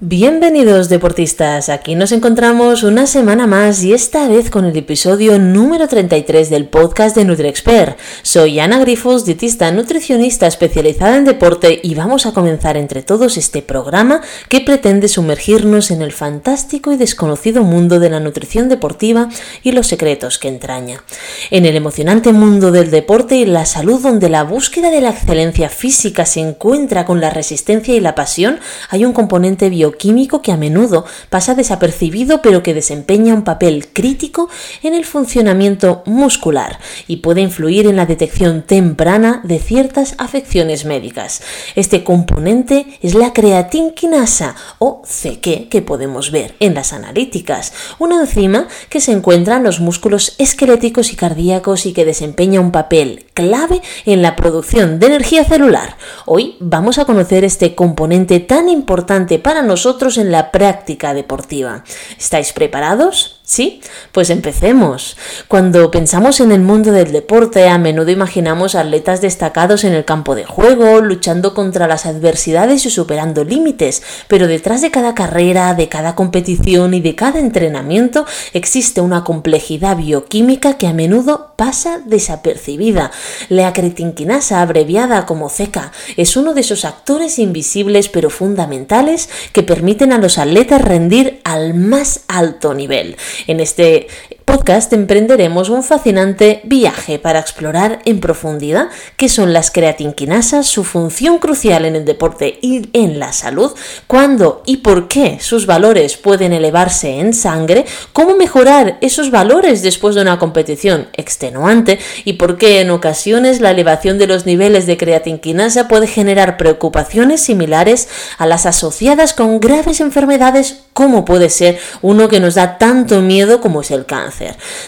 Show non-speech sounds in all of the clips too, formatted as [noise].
Bienvenidos deportistas, aquí nos encontramos una semana más y esta vez con el episodio número 33 del podcast de NutriExpert. Soy Ana Grifos, dietista nutricionista especializada en deporte y vamos a comenzar entre todos este programa que pretende sumergirnos en el fantástico y desconocido mundo de la nutrición deportiva y los secretos que entraña. En el emocionante mundo del deporte y la salud donde la búsqueda de la excelencia física se encuentra con la resistencia y la pasión, hay un componente bio químico que a menudo pasa desapercibido pero que desempeña un papel crítico en el funcionamiento muscular y puede influir en la detección temprana de ciertas afecciones médicas. Este componente es la creatinquinasa o CQ que podemos ver en las analíticas, una enzima que se encuentra en los músculos esqueléticos y cardíacos y que desempeña un papel clave en la producción de energía celular. Hoy vamos a conocer este componente tan importante para nosotros en la práctica deportiva. ¿Estáis preparados? ¿Sí? Pues empecemos. Cuando pensamos en el mundo del deporte, a menudo imaginamos atletas destacados en el campo de juego, luchando contra las adversidades y superando límites, pero detrás de cada carrera, de cada competición y de cada entrenamiento existe una complejidad bioquímica que a menudo pasa desapercibida. La cretinquinasa, abreviada como CECA, es uno de esos actores invisibles pero fundamentales que permiten a los atletas rendir al más alto nivel. En este podcast emprenderemos un fascinante viaje para explorar en profundidad qué son las creatinquinasas, su función crucial en el deporte y en la salud, cuándo y por qué sus valores pueden elevarse en sangre, cómo mejorar esos valores después de una competición extenuante y por qué en ocasiones la elevación de los niveles de creatinquinasa puede generar preocupaciones similares a las asociadas con graves enfermedades como puede ser uno que nos da tanto miedo como es el cáncer.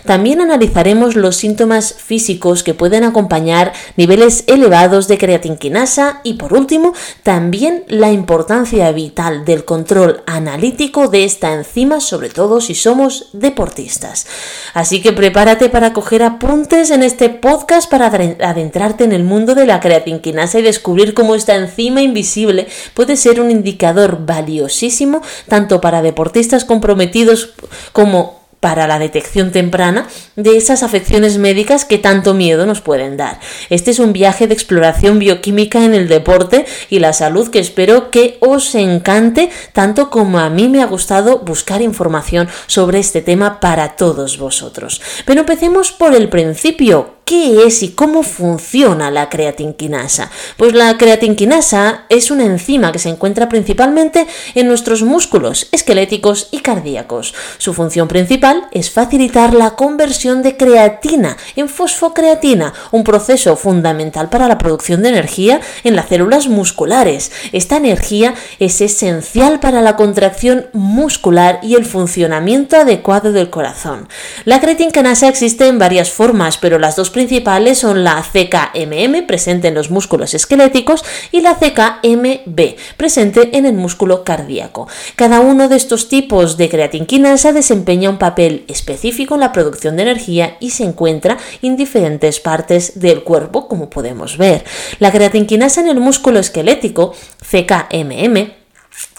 También analizaremos los síntomas físicos que pueden acompañar niveles elevados de creatinquinasa y por último, también la importancia vital del control analítico de esta enzima, sobre todo si somos deportistas. Así que prepárate para coger apuntes en este podcast para adentrarte en el mundo de la creatinquinasa y descubrir cómo esta enzima invisible puede ser un indicador valiosísimo tanto para deportistas comprometidos como para la detección temprana de esas afecciones médicas que tanto miedo nos pueden dar. Este es un viaje de exploración bioquímica en el deporte y la salud que espero que os encante tanto como a mí me ha gustado buscar información sobre este tema para todos vosotros. Pero empecemos por el principio. ¿Qué es y cómo funciona la creatinquinasa? Pues la creatinquinasa es una enzima que se encuentra principalmente en nuestros músculos esqueléticos y cardíacos. Su función principal es facilitar la conversión de creatina en fosfocreatina, un proceso fundamental para la producción de energía en las células musculares. Esta energía es esencial para la contracción muscular y el funcionamiento adecuado del corazón. La creatinquinasa existe en varias formas, pero las dos principales son la CKMM, presente en los músculos esqueléticos, y la CKMB, presente en el músculo cardíaco. Cada uno de estos tipos de creatinquinasa desempeña un papel específico en la producción de energía y se encuentra en diferentes partes del cuerpo, como podemos ver. La creatinquinasa en el músculo esquelético, CKMM,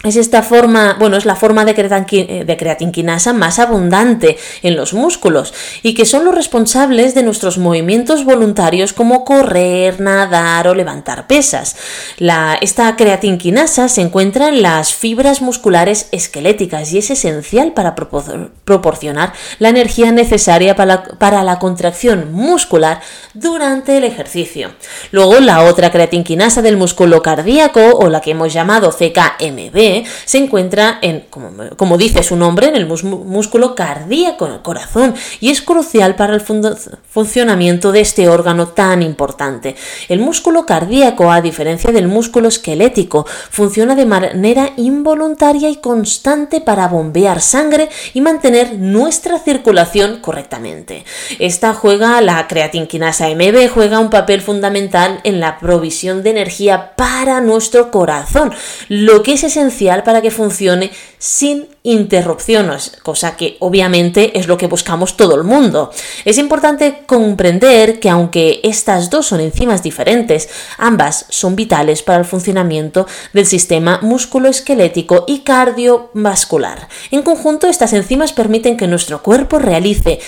es esta forma, bueno, es la forma de, creatinquinasa más abundante en los músculos y que son los responsables de nuestros movimientos voluntarios como correr, nadar o levantar pesas. La, esta creatinquinasa se encuentra en las fibras musculares esqueléticas y es esencial para proporcionar la energía necesaria para para la contracción muscular durante el ejercicio. Luego, la otra creatinquinasa del músculo cardíaco o la que hemos llamado Se encuentra en, como, dice su nombre, en el músculo cardíaco, en el corazón, y es crucial para el funcionamiento de este órgano tan importante. El músculo cardíaco, a diferencia del músculo esquelético, funciona de manera involuntaria y constante para bombear sangre y mantener nuestra circulación correctamente. Esta juega, la creatinquinasa MB juega un papel fundamental en la provisión de energía para nuestro corazón, lo que es esencial para que funcione sin interrupciones, cosa que obviamente es lo que buscamos todo el mundo. Es importante comprender que aunque estas dos son enzimas diferentes, ambas son vitales para el funcionamiento del sistema musculoesquelético y cardiovascular. En conjunto, estas enzimas permiten que nuestro cuerpo realice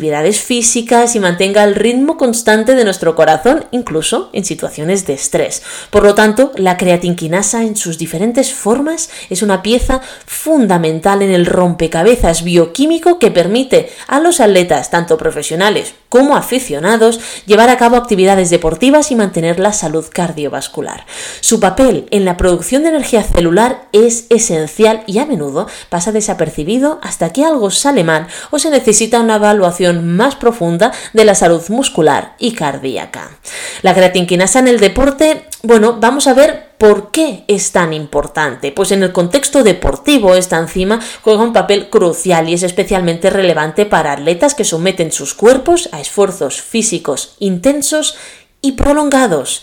físicas y mantenga el ritmo constante de nuestro corazón, incluso en situaciones de estrés. Por lo tanto, la creatinquinasa en sus diferentes formas es una pieza fundamental en el rompecabezas bioquímico que permite a los atletas, tanto profesionales como aficionados, llevar a cabo actividades deportivas y mantener la salud cardiovascular. Su papel en la producción de energía celular es esencial y a menudo pasa desapercibido hasta que algo sale mal o se necesita una evaluación más profunda de la salud muscular y cardíaca. La creatinquinasa en el deporte, bueno, vamos a ver ¿Por qué es tan importante? Pues en el contexto deportivo esta enzima juega un papel crucial y es especialmente relevante para atletas que someten sus cuerpos a esfuerzos físicos intensos y prolongados.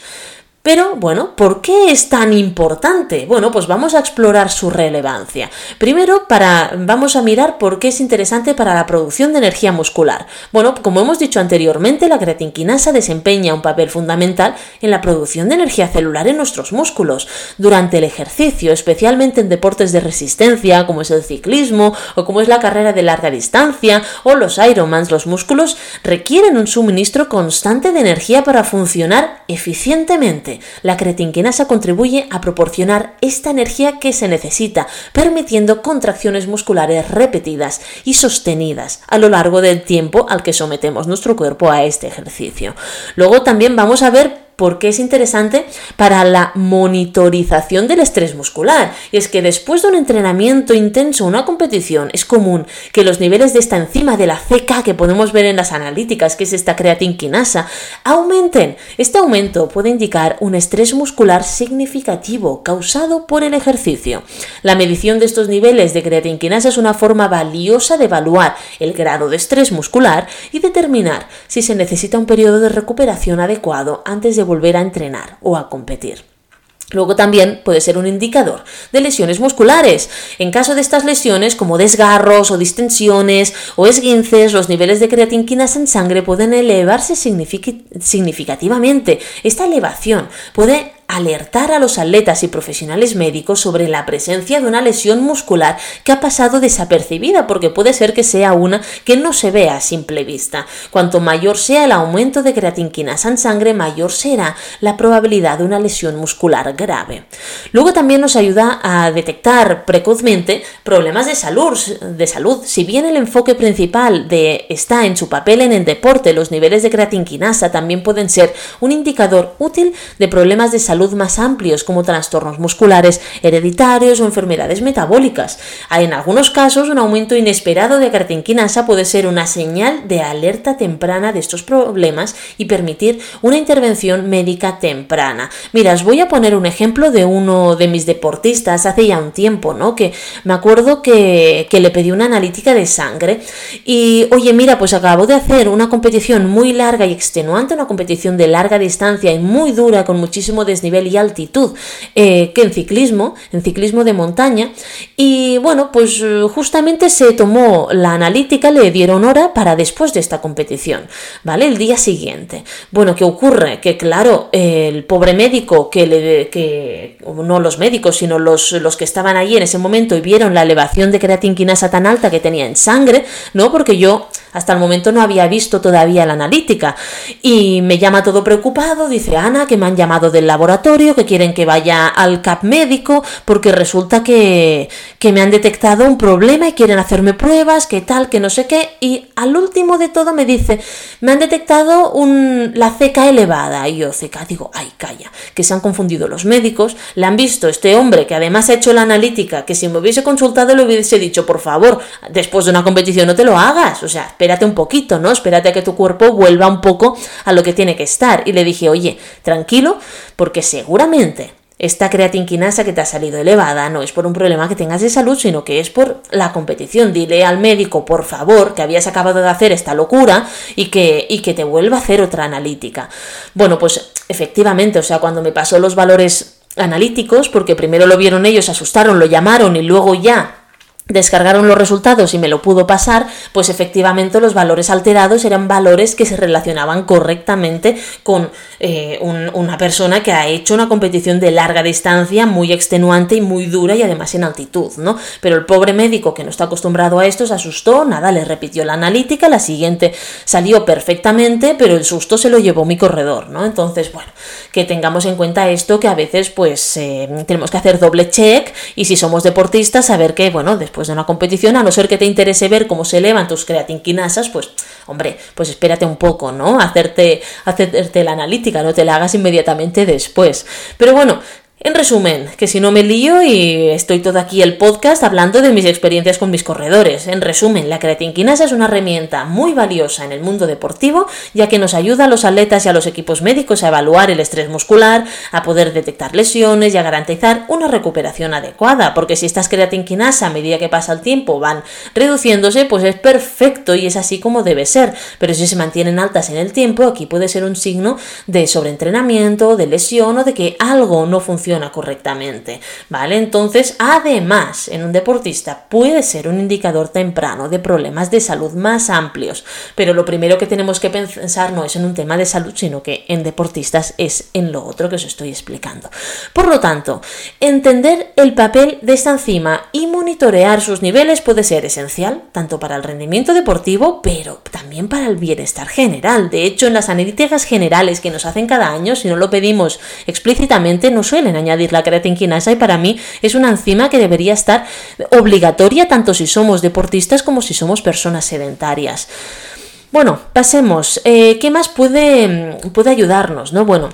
Pero bueno, ¿por qué es tan importante? Bueno, pues vamos a explorar su relevancia. Primero, para, vamos a mirar por qué es interesante para la producción de energía muscular. Bueno, como hemos dicho anteriormente, la creatinquinasa desempeña un papel fundamental en la producción de energía celular en nuestros músculos. Durante el ejercicio, especialmente en deportes de resistencia, como es el ciclismo o como es la carrera de larga distancia o los Ironmans, los músculos requieren un suministro constante de energía para funcionar eficientemente. La creatinquinasa contribuye a proporcionar esta energía que se necesita, permitiendo contracciones musculares repetidas y sostenidas a lo largo del tiempo al que sometemos nuestro cuerpo a este ejercicio. Luego también vamos a ver porque es interesante para la monitorización del estrés muscular. Y es que después de un entrenamiento intenso, una competición, es común que los niveles de esta enzima de la CK que podemos ver en las analíticas, que es esta creatinquinasa, aumenten. Este aumento puede indicar un estrés muscular significativo causado por el ejercicio. La medición de estos niveles de creatinquinasa es una forma valiosa de evaluar el grado de estrés muscular y determinar si se necesita un periodo de recuperación adecuado antes de volver a entrenar o a competir. Luego también puede ser un indicador de lesiones musculares. En caso de estas lesiones, como desgarros o distensiones o esguinces, los niveles de creatinquinas en sangre pueden elevarse significativamente. Esta elevación puede alertar a los atletas y profesionales médicos sobre la presencia de una lesión muscular que ha pasado desapercibida, porque puede ser que sea una que no se vea a simple vista. Cuanto mayor sea el aumento de creatinquinas en sangre, mayor será la probabilidad de una lesión muscular grave. Luego también nos ayuda a detectar precozmente problemas de salud, de salud. Si bien el enfoque principal está en su papel en el deporte, los niveles de creatinquinasa también pueden ser un indicador útil de problemas de salud más amplios como trastornos musculares hereditarios o enfermedades metabólicas. En algunos casos, un aumento inesperado de cartinquinasa puede ser una señal de alerta temprana de estos problemas y permitir una intervención médica temprana. Mira, os voy a poner un ejemplo de uno de mis deportistas hace ya un tiempo, ¿no? Que me acuerdo que, que le pedí una analítica de sangre y, oye, mira, pues acabo de hacer una competición muy larga y extenuante, una competición de larga distancia y muy dura con muchísimo desnivel nivel y altitud eh, que en ciclismo, en ciclismo de montaña. Y bueno, pues eh, justamente se tomó la analítica, le dieron hora para después de esta competición, ¿vale? El día siguiente. Bueno, ¿qué ocurre? Que claro, el pobre médico que le, que, no los médicos, sino los, los que estaban allí en ese momento y vieron la elevación de creatinquinasa tan alta que tenía en sangre, ¿no? Porque yo hasta el momento no había visto todavía la analítica. Y me llama todo preocupado, dice Ana, que me han llamado del laboratorio, que quieren que vaya al CAP médico, porque resulta que, que me han detectado un problema y quieren hacerme pruebas, que tal, que no sé qué. Y al último de todo me dice, me han detectado un, la ceca elevada. Y yo, ceca, digo, ay, calla, que se han confundido los médicos, le han visto este hombre que además ha hecho la analítica, que si me hubiese consultado le hubiese dicho, por favor, después de una competición no te lo hagas. O sea, espérate un poquito, ¿no? Espérate a que tu cuerpo vuelva un poco a lo que tiene que estar. Y le dije, oye, tranquilo, porque seguramente esta creatinquinasa que te ha salido elevada no es por un problema que tengas de salud, sino que es por la competición. Dile al médico, por favor, que habías acabado de hacer esta locura y que, y que te vuelva a hacer otra analítica. Bueno, pues efectivamente, o sea, cuando me pasó los valores analíticos, porque primero lo vieron ellos, asustaron, lo llamaron y luego ya descargaron los resultados y me lo pudo pasar, pues efectivamente los valores alterados eran valores que se relacionaban correctamente con eh, una persona que ha hecho una competición de larga distancia, muy extenuante y muy dura y además en altitud, ¿no? Pero el pobre médico que no está acostumbrado a esto se asustó, nada, le repitió la analítica, la siguiente salió perfectamente, pero el susto se lo llevó mi corredor, ¿no? Entonces, bueno, que tengamos en cuenta esto, que a veces pues eh, tenemos que hacer doble check y si somos deportistas, saber que, bueno, después de una competición, a no ser que te interese ver cómo se elevan tus creatinquinasas, pues, hombre, pues espérate un poco, ¿no? Hacerte, hacerte la analítica, no te la hagas inmediatamente después. Pero bueno, en resumen, que si no me lío y estoy todo aquí el podcast hablando de mis experiencias con mis corredores. En resumen, la creatinquinasa es una herramienta muy valiosa en el mundo deportivo, ya que nos ayuda a los atletas y a los equipos médicos a evaluar el estrés muscular, a poder detectar lesiones y a garantizar una recuperación adecuada, porque si estas creatinquinasa a medida que pasa el tiempo van reduciéndose, pues es perfecto y es así como debe ser. Pero si se mantienen altas en el tiempo, aquí puede ser un signo de sobreentrenamiento, de lesión o de que algo no funciona correctamente, ¿vale? Entonces, además, en un deportista puede ser un indicador temprano de problemas de salud más amplios, pero lo primero que tenemos que pensar no es en un tema de salud, sino que en deportistas es en lo otro que os estoy explicando. Por lo tanto, entender el papel de esta enzima y monitorear sus niveles puede ser esencial, tanto para el rendimiento deportivo, pero también para el bienestar general. De hecho, en las analíticas generales que nos hacen cada año, si no lo pedimos explícitamente, no suelen añadir la creatinquinasa y para mí es una enzima que debería estar obligatoria tanto si somos deportistas como si somos personas sedentarias. Bueno, pasemos. Eh, ¿Qué más puede, puede ayudarnos? ¿no? Bueno,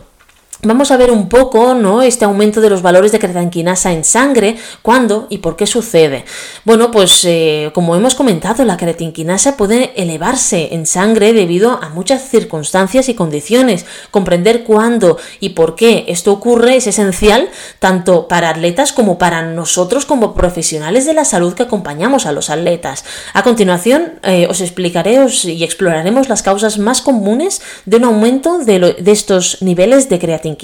Vamos a ver un poco, ¿no? Este aumento de los valores de creatinquinasa en sangre, cuándo y por qué sucede. Bueno, pues eh, como hemos comentado, la creatinquinasa puede elevarse en sangre debido a muchas circunstancias y condiciones. Comprender cuándo y por qué esto ocurre es esencial tanto para atletas como para nosotros como profesionales de la salud que acompañamos a los atletas. A continuación eh, os explicaré y exploraremos las causas más comunes de un aumento de, de estos niveles de creatinquinasa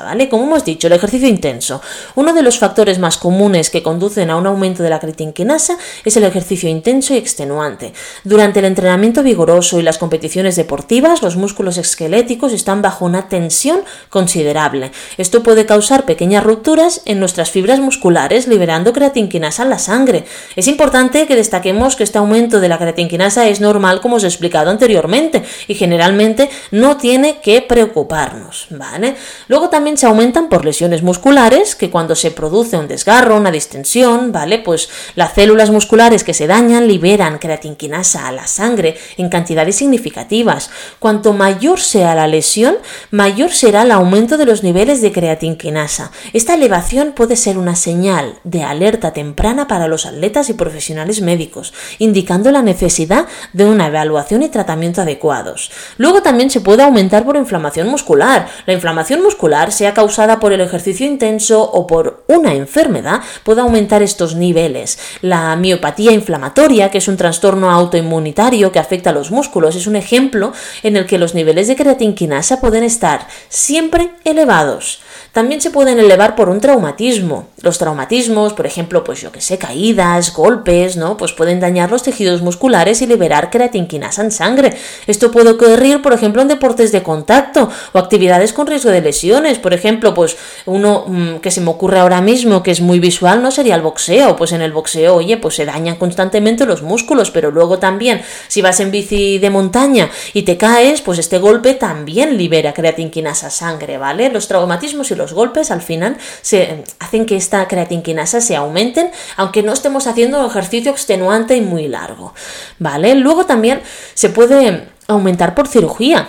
¿vale? Como hemos dicho, el ejercicio intenso. Uno de los factores más comunes que conducen a un aumento de la creatinquinasa es el ejercicio intenso y extenuante. Durante el entrenamiento vigoroso y las competiciones deportivas, los músculos esqueléticos están bajo una tensión considerable. Esto puede causar pequeñas rupturas en nuestras fibras musculares, liberando creatinquinasa en la sangre. Es importante que destaquemos que este aumento de la creatinquinasa es normal, como os he explicado anteriormente, y generalmente no tiene que preocuparnos, ¿vale? Luego también se aumentan por lesiones musculares, que cuando se produce un desgarro, una distensión, ¿vale? Pues las células musculares que se dañan liberan creatinquinasa a la sangre en cantidades significativas. Cuanto mayor sea la lesión, mayor será el aumento de los niveles de creatinquinasa. Esta elevación puede ser una señal de alerta temprana para los atletas y profesionales médicos, indicando la necesidad de una evaluación y tratamiento adecuados. Luego también se puede aumentar por inflamación muscular. La inflamación muscular, sea causada por el ejercicio intenso o por una enfermedad, puede aumentar estos niveles. La miopatía inflamatoria, que es un trastorno autoinmunitario que afecta a los músculos, es un ejemplo en el que los niveles de creatinquinasa pueden estar siempre elevados. También se pueden elevar por un traumatismo. Los traumatismos, por ejemplo, pues yo que sé, caídas, golpes, ¿no? Pues pueden dañar los tejidos musculares y liberar creatinquinasa en sangre. Esto puede ocurrir, por ejemplo, en deportes de contacto o actividades con riesgo de lesiones. Por ejemplo, pues uno mm, que se me ocurre ahora mismo que es muy visual no sería el boxeo. Pues en el boxeo, oye, pues se dañan constantemente los músculos, pero luego también si vas en bici de montaña y te caes, pues este golpe también libera creatinquinasa sangre, ¿vale? Los traumatismos y los golpes al final se hacen que esta creatinquinasa se aumenten, aunque no estemos haciendo ejercicio extenuante y muy largo, ¿vale? Luego también se puede aumentar por cirugía.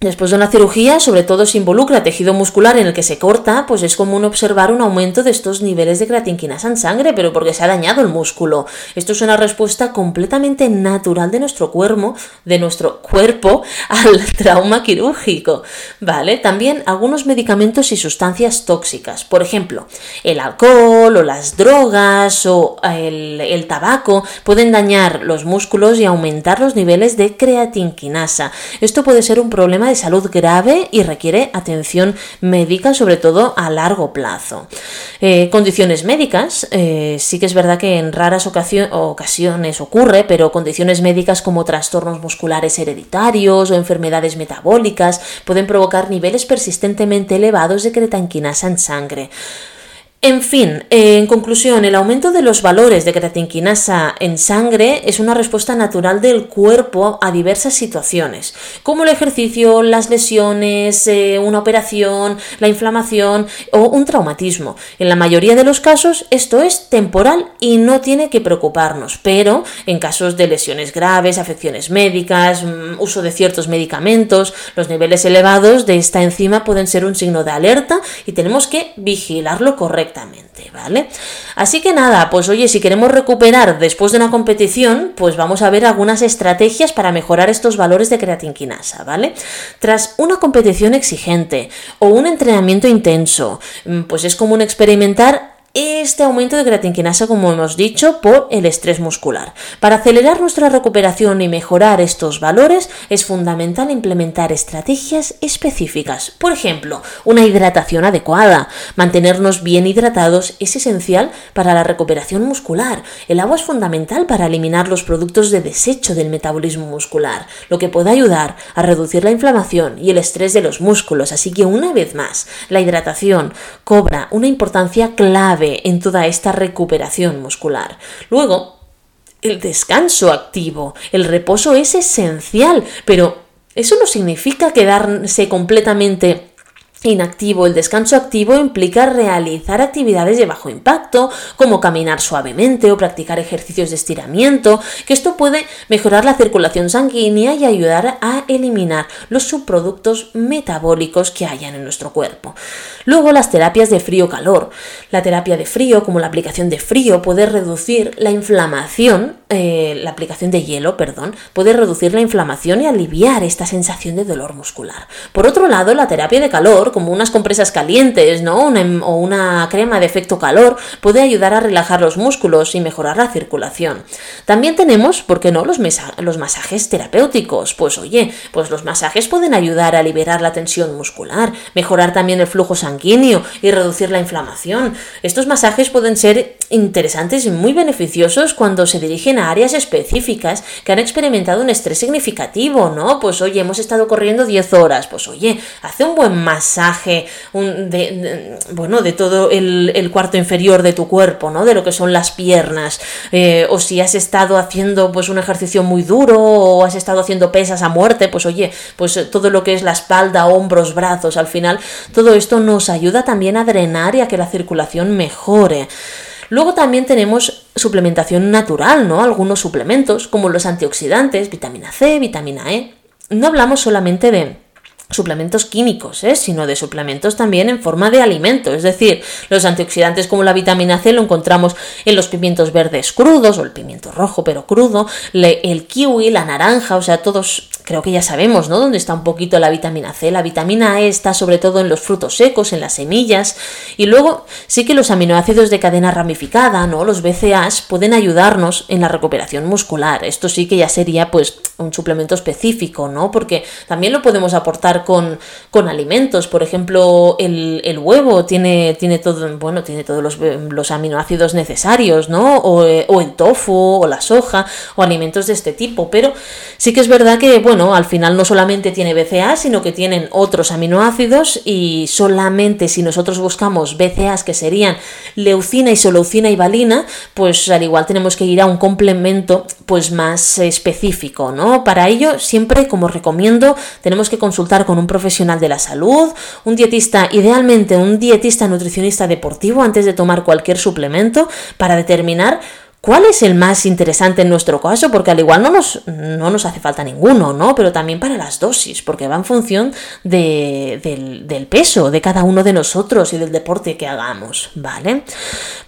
Después de una cirugía, sobre todo si involucra tejido muscular en el que se corta, pues es común observar un aumento de estos niveles de creatinquinasa en sangre, pero porque se ha dañado el músculo. Esto es una respuesta completamente natural de nuestro cuerpo, de nuestro cuerpo [laughs] al trauma quirúrgico, ¿vale? También algunos medicamentos y sustancias tóxicas, por ejemplo, el alcohol o las drogas o el, el tabaco pueden dañar los músculos y aumentar los niveles de creatinquinasa. Esto puede ser un problema de salud grave y requiere atención médica, sobre todo a largo plazo. Eh, condiciones médicas, eh, sí que es verdad que en raras ocasiones ocurre, pero condiciones médicas como trastornos musculares hereditarios o enfermedades metabólicas pueden provocar niveles persistentemente elevados de creatinquinasa en sangre. En fin, eh, en conclusión, el aumento de los valores de creatinquinasa en sangre es una respuesta natural del cuerpo a diversas situaciones, como el ejercicio, las lesiones, eh, una operación, la inflamación o un traumatismo. En la mayoría de los casos esto es temporal y no tiene que preocuparnos, pero en casos de lesiones graves, afecciones médicas, mm, uso de ciertos medicamentos, los niveles elevados de esta enzima pueden ser un signo de alerta y tenemos que vigilarlo correctamente. ¿Vale? Así que nada, pues oye, si queremos recuperar después de una competición, pues vamos a ver algunas estrategias para mejorar estos valores de creatinquinasa, ¿vale? Tras una competición exigente o un entrenamiento intenso, mm, pues es común experimentar este aumento de creatinquinasa, como hemos dicho, por el estrés muscular. Para acelerar nuestra recuperación y mejorar estos valores, es fundamental implementar estrategias específicas. Por ejemplo, una hidratación adecuada. Mantenernos bien hidratados es esencial para la recuperación muscular. El agua es fundamental para eliminar los productos de desecho del metabolismo muscular, lo que puede ayudar a reducir la inflamación y el estrés de los músculos. Así que, una vez más, la hidratación cobra una importancia clave en toda esta recuperación muscular. Luego, el descanso activo, el reposo es esencial, pero eso no significa quedarse completamente Inactivo. El descanso activo implica realizar actividades de bajo impacto, como caminar suavemente o practicar ejercicios de estiramiento, que esto puede mejorar la circulación sanguínea y ayudar a eliminar los subproductos metabólicos que hayan en nuestro cuerpo. Luego, las terapias de frío-calor. La terapia de frío, como la aplicación de frío, puede reducir la inflamación, eh, la aplicación de hielo, perdón, puede reducir la inflamación y aliviar esta sensación de dolor muscular. Por otro lado, la terapia de calor como unas compresas calientes, ¿no? o una crema de efecto calor, puede ayudar a relajar los músculos y mejorar la circulación. También tenemos, ¿por qué no?, los, los masajes terapéuticos. Pues oye, pues los masajes pueden ayudar a liberar la tensión muscular, mejorar también el flujo sanguíneo y reducir la inflamación. Estos masajes pueden ser interesantes y muy beneficiosos cuando se dirigen a áreas específicas que han experimentado un estrés significativo, ¿no? Pues oye, hemos estado corriendo 10 horas, pues oye, hace un buen masaje de, bueno, de todo el, cuarto inferior de tu cuerpo, ¿no? De lo que son las piernas. Eh, o si has estado haciendo pues un ejercicio muy duro o has estado haciendo pesas a muerte, pues oye, pues eh, todo lo que es la espalda, hombros, brazos, al final, todo esto nos ayuda también a drenar y a que la circulación mejore. Luego también tenemos suplementación natural, ¿no? Algunos suplementos, como los antioxidantes, vitamina C, vitamina E. No hablamos solamente de suplementos químicos, ¿eh? sino de suplementos también en forma de alimento. Es decir, los antioxidantes como la vitamina C lo encontramos en los pimientos verdes crudos o el pimiento rojo pero crudo, el kiwi, la naranja, o sea, todos creo que ya sabemos, ¿no? Dónde está un poquito la vitamina C. La vitamina E está sobre todo en los frutos secos, en las semillas. Y luego sí que los aminoácidos de cadena ramificada, ¿no? Los BCAAs pueden ayudarnos en la recuperación muscular. Esto sí que ya sería pues un suplemento específico, ¿no? Porque también lo podemos aportar con, con alimentos. Por ejemplo, el, huevo tiene, tiene todo, bueno, tiene todos los, aminoácidos necesarios, ¿no? O, o el tofu, o la soja, o alimentos de este tipo. Pero sí que es verdad que, bueno, al final no solamente tiene BCA, sino que tienen otros aminoácidos y solamente si nosotros buscamos BCAs que serían leucina, isoleucina y valina, pues al igual tenemos que ir a un complemento pues más específico, ¿no? Para ello, siempre como recomiendo, tenemos que consultar con un profesional de la salud, un dietista, idealmente un dietista nutricionista deportivo antes de tomar cualquier suplemento para determinar ¿Cuál es el más interesante en nuestro caso? Porque al igual no nos, no nos hace falta ninguno, ¿no? Pero también para las dosis, porque va en función del, del, peso de cada uno de nosotros y del deporte que hagamos, ¿vale?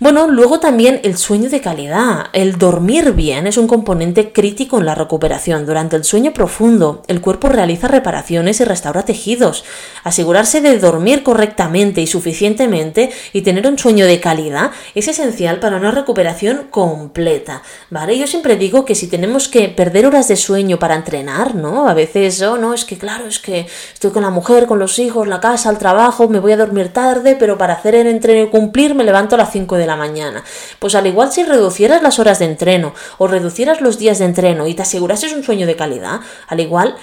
Bueno, luego también el sueño de calidad. El dormir bien es un componente crítico en la recuperación. Durante el sueño profundo, el cuerpo realiza reparaciones y restaura tejidos. Asegurarse de dormir correctamente y suficientemente y tener un sueño de calidad es esencial para una recuperación completa completa, ¿vale? Yo siempre digo que si tenemos que perder horas de sueño para entrenar, ¿no? A veces, oh, no, es que claro, es que estoy con la mujer, con los hijos, la casa, el trabajo, me voy a dormir tarde, pero para hacer el entreno y cumplir me levanto a las 5 de la mañana. Pues al igual si reducieras las horas de entreno o reducieras los días de entreno y te asegurases un sueño de calidad, al igual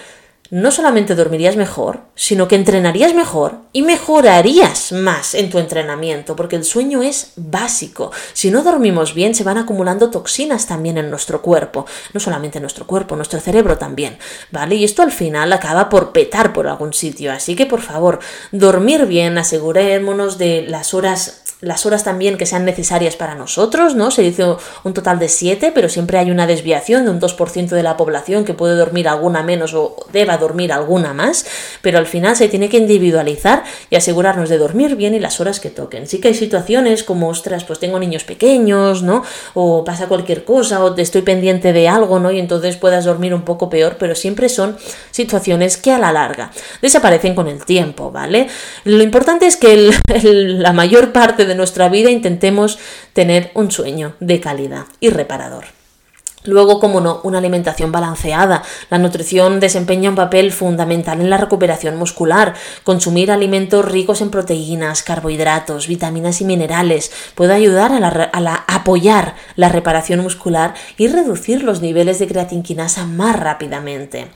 no solamente dormirías mejor, sino que entrenarías mejor y mejorarías más en tu entrenamiento, porque el sueño es básico. Si no dormimos bien, se van acumulando toxinas también en nuestro cuerpo, no solamente en nuestro cuerpo, nuestro cerebro también, ¿vale? Y esto al final acaba por petar por algún sitio, así que por favor, dormir bien, asegurémonos de las horas las horas también que sean necesarias para nosotros, ¿no? Se dice un total de 7, pero siempre hay una desviación de un 2% de la población que puede dormir alguna menos o deba dormir alguna más, pero al final se tiene que individualizar y asegurarnos de dormir bien y las horas que toquen. Sí que hay situaciones como, ostras, pues tengo niños pequeños, ¿no? O pasa cualquier cosa, o estoy pendiente de algo, ¿no? Y entonces puedas dormir un poco peor, pero siempre son situaciones que a la larga desaparecen con el tiempo, ¿vale? Lo importante es que la mayor parte de nuestra vida intentemos tener un sueño de calidad y reparador. Luego, como no, una alimentación balanceada. La nutrición desempeña un papel fundamental en la recuperación muscular. Consumir alimentos ricos en proteínas, carbohidratos, vitaminas y minerales puede ayudar a, la, apoyar la reparación muscular y reducir los niveles de creatinquinasa más rápidamente.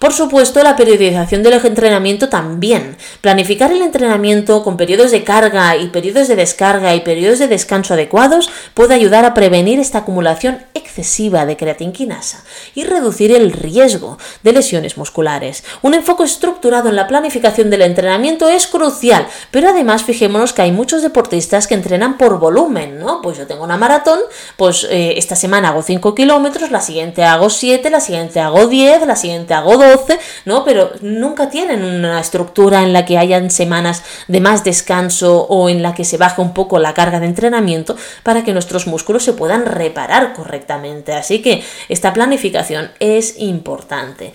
Por supuesto, la periodización del entrenamiento también. Planificar el entrenamiento con periodos de carga y periodos de descarga y periodos de descanso adecuados puede ayudar a prevenir esta acumulación excesiva de creatinquinasa y reducir el riesgo de lesiones musculares. Un enfoque estructurado en la planificación del entrenamiento es crucial, pero además fijémonos que hay muchos deportistas que entrenan por volumen, ¿no? Pues yo tengo una maratón, pues eh, esta semana hago 5 kilómetros, la siguiente hago 7, la siguiente hago 10, la siguiente hago 12, ¿no? Pero nunca tienen una estructura en la que hayan semanas de más descanso o en la que se baje un poco la carga de entrenamiento para que nuestros músculos se puedan reparar correctamente. Así que esta planificación es importante.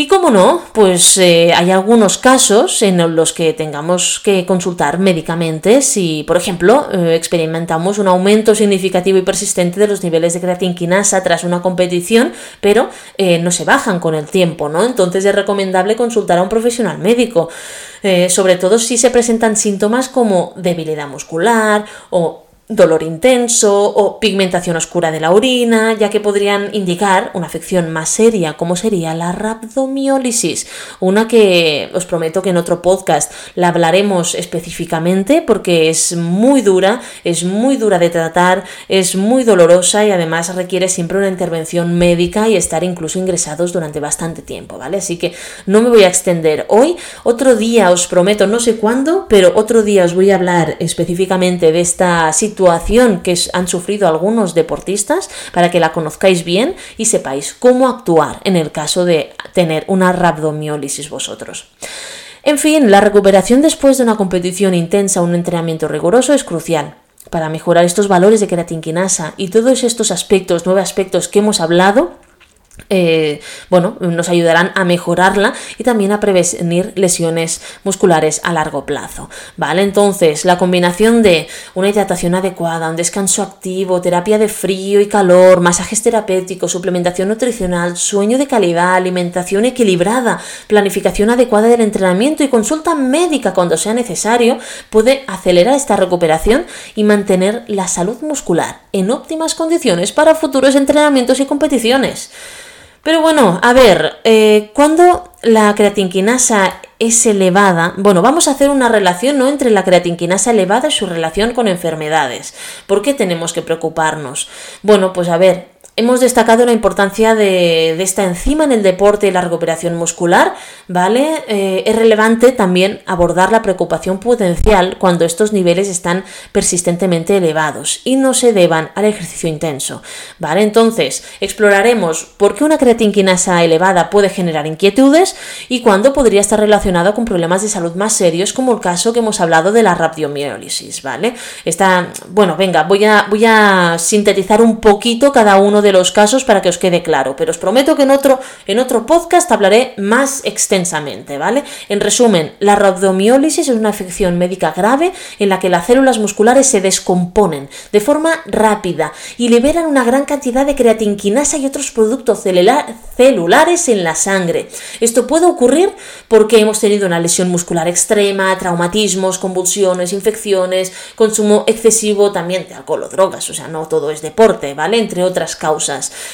Y como no, pues eh, hay algunos casos en los que tengamos que consultar médicamente si, por ejemplo, eh, experimentamos un aumento significativo y persistente de los niveles de creatinquinasa tras una competición, pero eh, no se bajan con el tiempo, ¿no? Entonces es recomendable consultar a un profesional médico, sobre todo si se presentan síntomas como debilidad muscular o dolor intenso o pigmentación oscura de la orina, ya que podrían indicar una afección más seria como sería la rhabdomiólisis, una que os prometo que en otro podcast la hablaremos específicamente porque es muy dura, es muy dura de tratar, es muy dolorosa y además requiere siempre una intervención médica y estar incluso ingresados durante bastante tiempo, ¿vale? Así que no me voy a extender hoy, otro día os prometo, no sé cuándo, pero otro día os voy a hablar específicamente de esta situación que han sufrido algunos deportistas para que la conozcáis bien y sepáis cómo actuar en el caso de tener una rhabdomiólisis vosotros. En fin, la recuperación después de una competición intensa o un entrenamiento riguroso es crucial para mejorar estos valores de creatinquinasa y todos estos aspectos, nueve aspectos que hemos hablado eh, bueno, nos ayudarán a mejorarla y también a prevenir lesiones musculares a largo plazo. ¿Vale? Entonces, la combinación de una hidratación adecuada, un descanso activo, terapia de frío y calor, masajes terapéuticos, suplementación nutricional, sueño de calidad, alimentación equilibrada, planificación adecuada del entrenamiento y consulta médica cuando sea necesario, puede acelerar esta recuperación y mantener la salud muscular en óptimas condiciones para futuros entrenamientos y competiciones. Pero bueno, a ver, eh, cuando la creatinquinasa es elevada, bueno, vamos a hacer una relación ¿no? entre la creatinquinasa elevada y su relación con enfermedades. ¿Por qué tenemos que preocuparnos? Bueno, pues a ver, Hemos destacado la importancia de, esta enzima en el deporte y la recuperación muscular, ¿vale? Eh, es relevante también abordar la preocupación potencial cuando estos niveles están persistentemente elevados y no se deban al ejercicio intenso, ¿vale? Entonces, exploraremos por qué una creatinquinasa elevada puede generar inquietudes y cuándo podría estar relacionado con problemas de salud más serios, como el caso que hemos hablado de la rhabdomiólisis, ¿vale? Está, bueno, venga, voy a, voy a sintetizar un poquito cada uno de los casos para que os quede claro, pero os prometo que en otro, en otro podcast hablaré más extensamente, ¿vale? En resumen, la rhabdomiólisis es una afección médica grave en la que las células musculares se descomponen de forma rápida y liberan una gran cantidad de creatinquinasa y otros productos celulares en la sangre. Esto puede ocurrir porque hemos tenido una lesión muscular extrema, traumatismos, convulsiones, infecciones, consumo excesivo también de alcohol o drogas, o sea, no todo es deporte, ¿vale? Entre otras causas.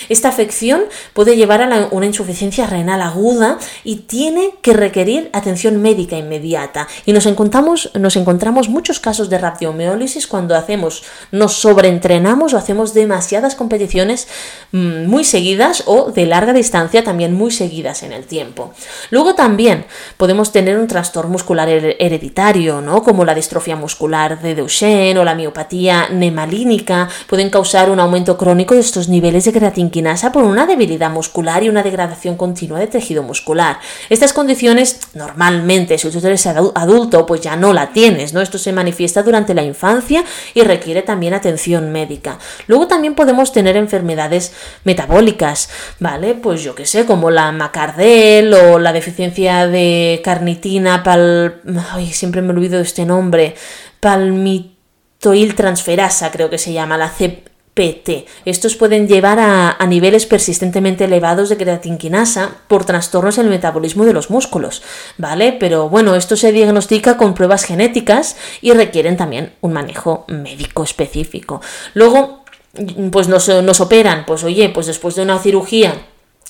Esta afección puede llevar a una insuficiencia renal aguda y tiene que requerir atención médica inmediata. Y nos encontramos, nos encontramos muchos casos de radiomiólisis cuando hacemos, nos sobreentrenamos o hacemos demasiadas competiciones mm, muy seguidas o de larga distancia también muy seguidas en el tiempo. Luego también podemos tener un trastorno muscular hereditario, ¿no? Como la distrofia muscular de Duchenne o la miopatía nemalínica, pueden causar un aumento crónico de estos niveles de creatinquinasa por una debilidad muscular y una degradación continua de tejido muscular. Estas condiciones normalmente, si tú eres adulto, pues ya no la tienes, ¿no? Esto se manifiesta durante la infancia y requiere también atención médica. Luego también podemos tener enfermedades metabólicas, ¿vale? Pues yo que sé, como la macardel o la deficiencia de carnitina pal... Ay, siempre me olvido de este nombre. Palmitoil transferasa, creo que se llama, la CPT. Estos pueden llevar a, niveles persistentemente elevados de creatinquinasa por trastornos en el metabolismo de los músculos, ¿vale? Pero bueno, esto se diagnostica con pruebas genéticas y requieren también un manejo médico específico. Luego, pues nos, nos operan, pues oye, pues después de una cirugía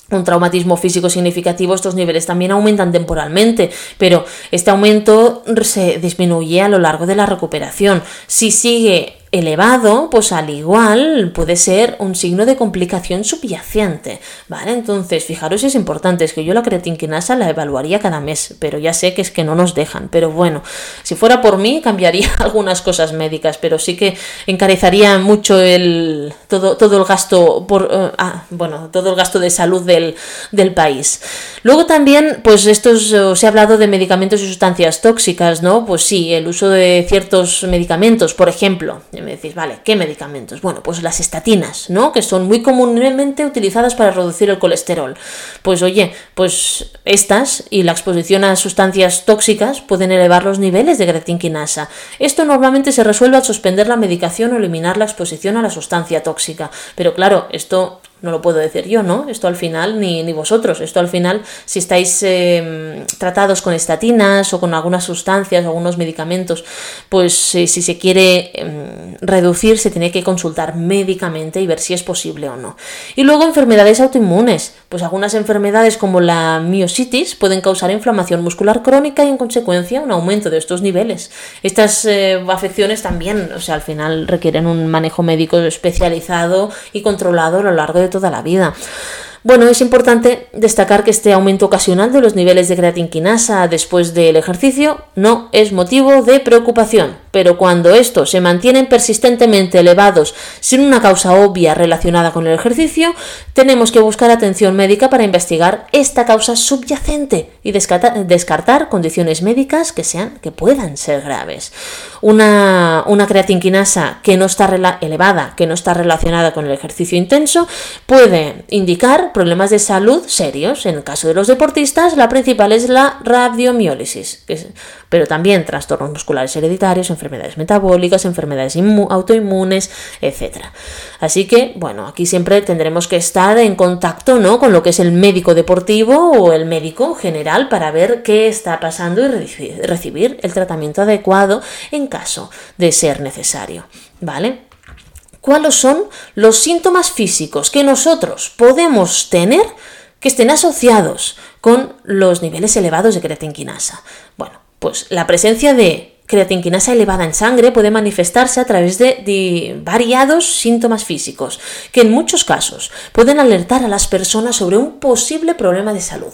un traumatismo físico significativo, estos niveles también aumentan temporalmente, pero este aumento se disminuye a lo largo de la recuperación. Si sigue elevado, pues al igual puede ser un signo de complicación subyacente, ¿vale? Entonces, fijaros, es importante, es que yo la creatinquinasa la evaluaría cada mes, pero ya sé que es que no nos dejan, pero bueno, si fuera por mí cambiaría [laughs] algunas cosas médicas, pero sí que encarecería mucho el todo, todo el gasto por eh, ah, bueno, todo el gasto de salud del, del país. Luego también, pues esto se ha hablado de medicamentos y sustancias tóxicas, ¿no? Pues sí, el uso de ciertos medicamentos, por ejemplo, y me decís, vale, ¿qué medicamentos? Bueno, pues las estatinas, ¿no? Que son muy comúnmente utilizadas para reducir el colesterol. Pues oye, pues estas y la exposición a sustancias tóxicas pueden elevar los niveles de creatinquinasa. Esto normalmente se resuelve al suspender la medicación o eliminar la exposición a la sustancia tóxica. Pero claro, esto no lo puedo decir yo, ¿no? Esto al final, ni, ni vosotros, esto al final, si estáis em, tratados con estatinas o con algunas sustancias algunos medicamentos, pues si se quiere em, reducir, se tiene que consultar médicamente y ver si es posible o no. Y luego enfermedades autoinmunes, pues algunas enfermedades como la miositis pueden causar inflamación muscular crónica y en consecuencia un aumento de estos niveles. Estas eh, afecciones también, o sea, al final requieren un manejo médico especializado y controlado a lo largo de toda la vida. Bueno, es importante destacar que este aumento ocasional de los niveles de creatinquinasa después del ejercicio no es motivo de preocupación, pero cuando estos se mantienen persistentemente elevados sin una causa obvia relacionada con el ejercicio, tenemos que buscar atención médica para investigar esta causa subyacente y descartar, condiciones médicas que sean que puedan ser graves. Una, una creatinquinasa que no está elevada, que no está relacionada con el ejercicio intenso, puede indicar problemas de salud serios. En el caso de los deportistas, la principal es la radiomiólisis, pero también trastornos musculares hereditarios, enfermedades metabólicas, enfermedades autoinmunes, etc. Así que, bueno, aquí siempre tendremos que estar en contacto ¿no? con lo que es el médico deportivo o el médico general para ver qué está pasando y recibir el tratamiento adecuado en caso de ser necesario. ¿Vale? Cuáles son los síntomas físicos que nosotros podemos tener que estén asociados con los niveles elevados de creatinquinasa. Bueno, pues la presencia de creatinquinasa elevada en sangre puede manifestarse a través de, variados síntomas físicos, que en muchos casos pueden alertar a las personas sobre un posible problema de salud.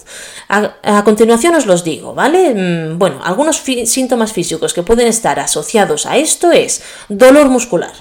A, a continuación os los digo, ¿vale? Mm, bueno, algunos síntomas físicos que pueden estar asociados a esto es dolor muscular,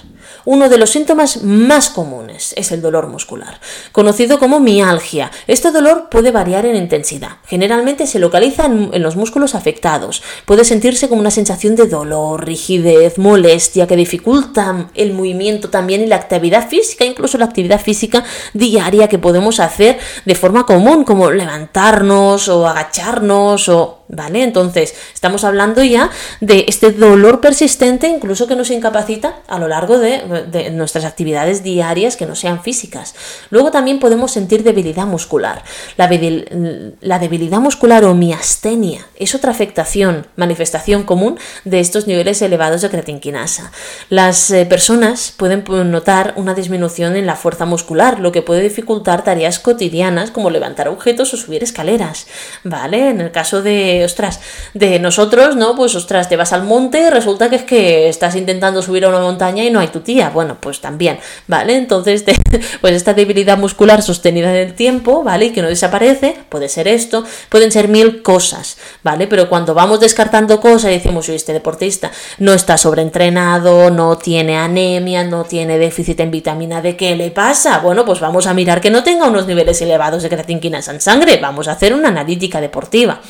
uno de los síntomas más comunes es el dolor muscular, conocido como mialgia. Este dolor puede variar en intensidad. Generalmente se localiza en, los músculos afectados. Puede sentirse como una sensación de dolor, rigidez, molestia que dificulta el movimiento también y la actividad física, incluso la actividad física diaria que podemos hacer de forma común, como levantarnos o agacharnos o ¿Vale? Entonces, estamos hablando ya de este dolor persistente, incluso que nos incapacita a lo largo de, nuestras actividades diarias que no sean físicas. Luego también podemos sentir debilidad muscular. La, debilidad muscular o miastenia es otra afectación, manifestación común de estos niveles elevados de creatinquinasa. Las eh, personas pueden notar una disminución en la fuerza muscular, lo que puede dificultar tareas cotidianas como levantar objetos o subir escaleras. ¿Vale? En el caso de ostras, de nosotros, ¿no? Pues ostras, te vas al monte y resulta que es que estás intentando subir a una montaña y no hay tu tía. Bueno, pues también, ¿vale? Entonces, [laughs] pues esta debilidad muscular sostenida en el tiempo, ¿vale? Y que no desaparece, puede ser esto, pueden ser mil cosas, ¿vale? Pero cuando vamos descartando cosas y decimos, oye, este deportista no está sobreentrenado, no tiene anemia, no tiene déficit en vitamina D, ¿qué le pasa? Bueno, pues vamos a mirar que no tenga unos niveles elevados de creatinquinas en sangre, vamos a hacer una analítica deportiva,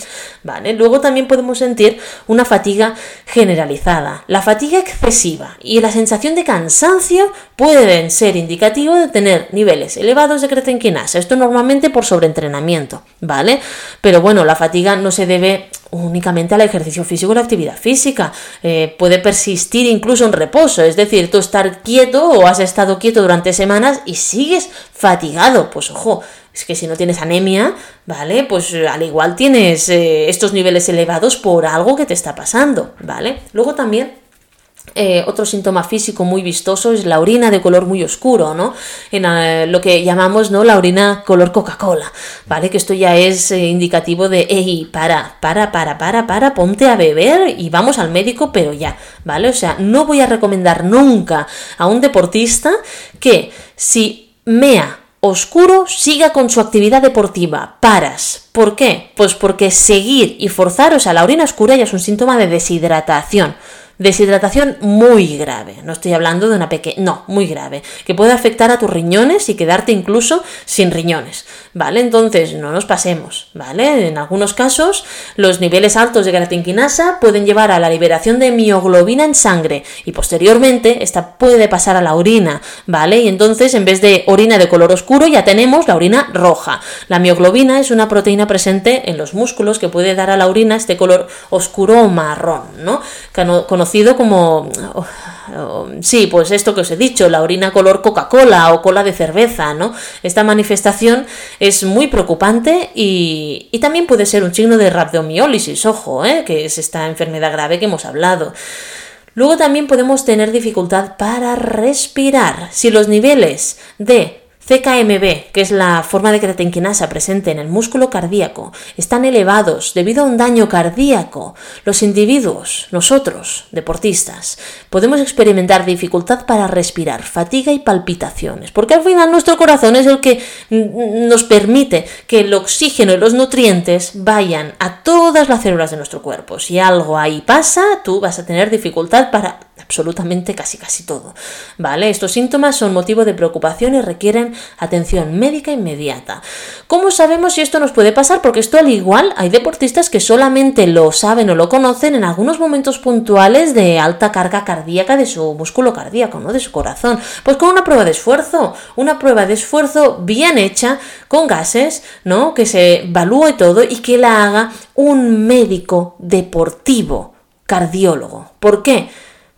¿vale? Luego también podemos sentir una fatiga generalizada. La fatiga excesiva y la sensación de cansancio pueden ser indicativos de tener niveles elevados de creatinquinasa. Esto normalmente por sobreentrenamiento, ¿vale? Pero bueno, la fatiga no se debe únicamente al ejercicio físico o la actividad física. Eh, puede persistir incluso en reposo, es decir, tú estar quieto o has estado quieto durante semanas y sigues fatigado. Pues ojo, es que si no tienes anemia, ¿vale? Pues eh, al igual tienes eh, estos niveles elevados por algo que te está pasando, ¿vale? Luego también eh, otro síntoma físico muy vistoso es la orina de color muy oscuro, ¿no? En lo que llamamos, ¿no? La orina color Coca-Cola, ¿vale? Que esto ya es indicativo de, hey, para, para, para, para, para, ponte a beber y vamos al médico, pero ya, ¿vale? O sea, no voy a recomendar nunca a un deportista que si mea oscuro siga con su actividad deportiva. Paras. ¿Por qué? Pues porque seguir y forzar, o sea, la orina oscura ya es un síntoma de deshidratación. Deshidratación muy grave, no estoy hablando de una pequeña, no, muy grave, que puede afectar a tus riñones y quedarte incluso sin riñones, ¿vale? Entonces, no nos pasemos, ¿vale? En algunos casos, los niveles altos de creatinquinasa pueden llevar a la liberación de mioglobina en sangre y posteriormente esta puede pasar a la orina, ¿vale? Y entonces, en vez de orina de color oscuro, ya tenemos la orina roja. La mioglobina es una proteína presente en los músculos que puede dar a la orina este color oscuro o marrón, ¿no? Como... sí, pues esto que os he dicho, la orina color Coca-Cola o cola de cerveza, ¿no? Esta manifestación es muy preocupante y, y también puede ser un signo de rabdomiólisis, ojo, ¿eh? que es esta enfermedad grave que hemos hablado. Luego también podemos tener dificultad para respirar. Si los niveles de CKMB, que es la forma de creatinquinasa presente en el músculo cardíaco, están elevados debido a un daño cardíaco. Los individuos, nosotros, deportistas, podemos experimentar dificultad para respirar, fatiga y palpitaciones, porque al final nuestro corazón es el que nos permite que el oxígeno y los nutrientes vayan a todas las células de nuestro cuerpo. Si algo ahí pasa, tú vas a tener dificultad para absolutamente casi casi todo. ¿Vale? Estos síntomas son motivo de preocupación y requieren atención médica inmediata. ¿Cómo sabemos si esto nos puede pasar? Porque esto al igual hay deportistas que solamente lo saben o lo conocen en algunos momentos puntuales de alta carga cardíaca de su músculo cardíaco, ¿no? De su corazón. Pues con una prueba de esfuerzo, una prueba de esfuerzo bien hecha, con gases, ¿no? Que se evalúe todo y que la haga un médico deportivo, cardiólogo. ¿Por qué?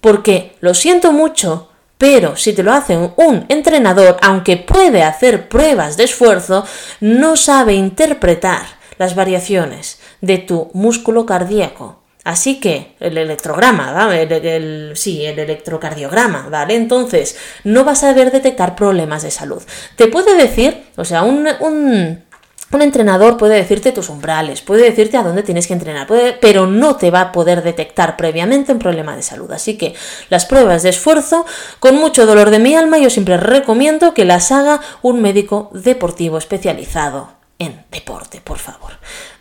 porque lo siento mucho, pero si te lo hace un entrenador, aunque puede hacer pruebas de esfuerzo, no sabe interpretar las variaciones de tu músculo cardíaco. Así que el electrograma, ¿vale? sí, el electrocardiograma, ¿vale? Entonces, no vas a saber detectar problemas de salud. Te puede decir, o sea, un, un un entrenador puede decirte tus umbrales, puede decirte a dónde tienes que entrenar, pero no te va a poder detectar previamente un problema de salud. Así que las pruebas de esfuerzo, con mucho dolor de mi alma, yo siempre recomiendo que las haga un médico deportivo especializado. En deporte, por favor.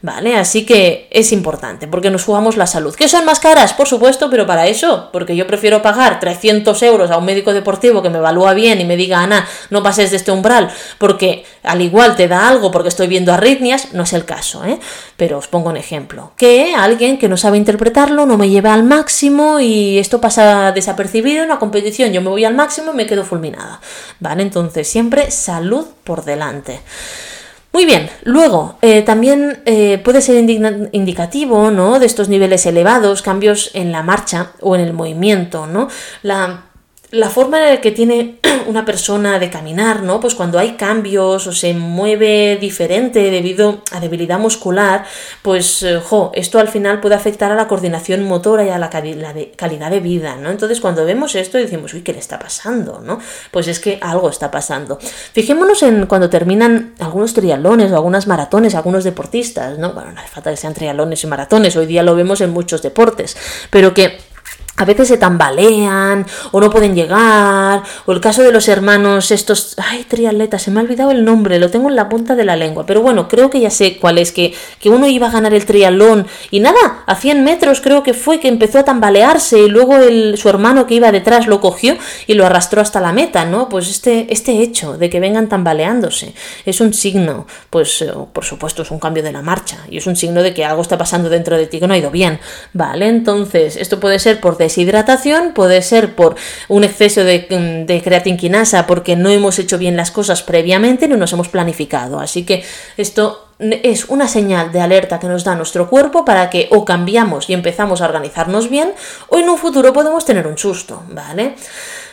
¿Vale? Así que es importante porque nos jugamos la salud. ¿Que son más caras? Por supuesto, pero para eso, porque yo prefiero pagar 300 euros a un médico deportivo que me evalúa bien y me diga, Ana, no pases de este umbral, porque al igual te da algo porque estoy viendo arritmias, no es el caso, ¿eh? Pero os pongo un ejemplo. Que alguien que no sabe interpretarlo no me lleva al máximo y esto pasa desapercibido en una competición, yo me voy al máximo y me quedo fulminada. ¿Vale? Entonces, siempre salud por delante. Muy bien, luego eh, también eh, puede ser indicativo ¿no? de estos niveles elevados, cambios en la marcha o en el movimiento, ¿no? La la forma en la que tiene [clears throat] una persona de caminar, ¿no? Pues cuando hay cambios o se mueve diferente debido a debilidad muscular, pues, eh, jo, esto al final puede afectar a la coordinación motora y a la, calidad de vida, ¿no? Entonces, cuando vemos esto decimos, uy, ¿qué le está pasando, no? Pues es que algo está pasando. Fijémonos en cuando terminan algunos triatlones o algunas maratones, algunos deportistas, ¿no? Bueno, no hace falta que sean triatlones y maratones, hoy día lo vemos en muchos deportes, pero que a veces se tambalean o no pueden llegar, o el caso de los hermanos estos, ay, triatletas, se me ha olvidado el nombre, lo tengo en la punta de la lengua, pero bueno, creo que ya sé cuál es, que, que uno iba a ganar el triatlón y nada, a 100 metros creo que fue que empezó a tambalearse y luego el, su hermano que iba detrás lo cogió y lo arrastró hasta la meta, ¿no? Pues este, este hecho de que vengan tambaleándose es un signo, pues eh, por supuesto es un cambio de la marcha y es un signo de que algo está pasando dentro de ti que no ha ido bien, ¿vale? Entonces, esto puede ser por deshidratación, puede ser por un exceso de, mm, de creatinquinasa porque no hemos hecho bien las cosas previamente, no nos hemos planificado. Así que esto es una señal de alerta que nos da nuestro cuerpo para que o cambiamos y empezamos a organizarnos bien o en un futuro podemos tener un susto, ¿vale?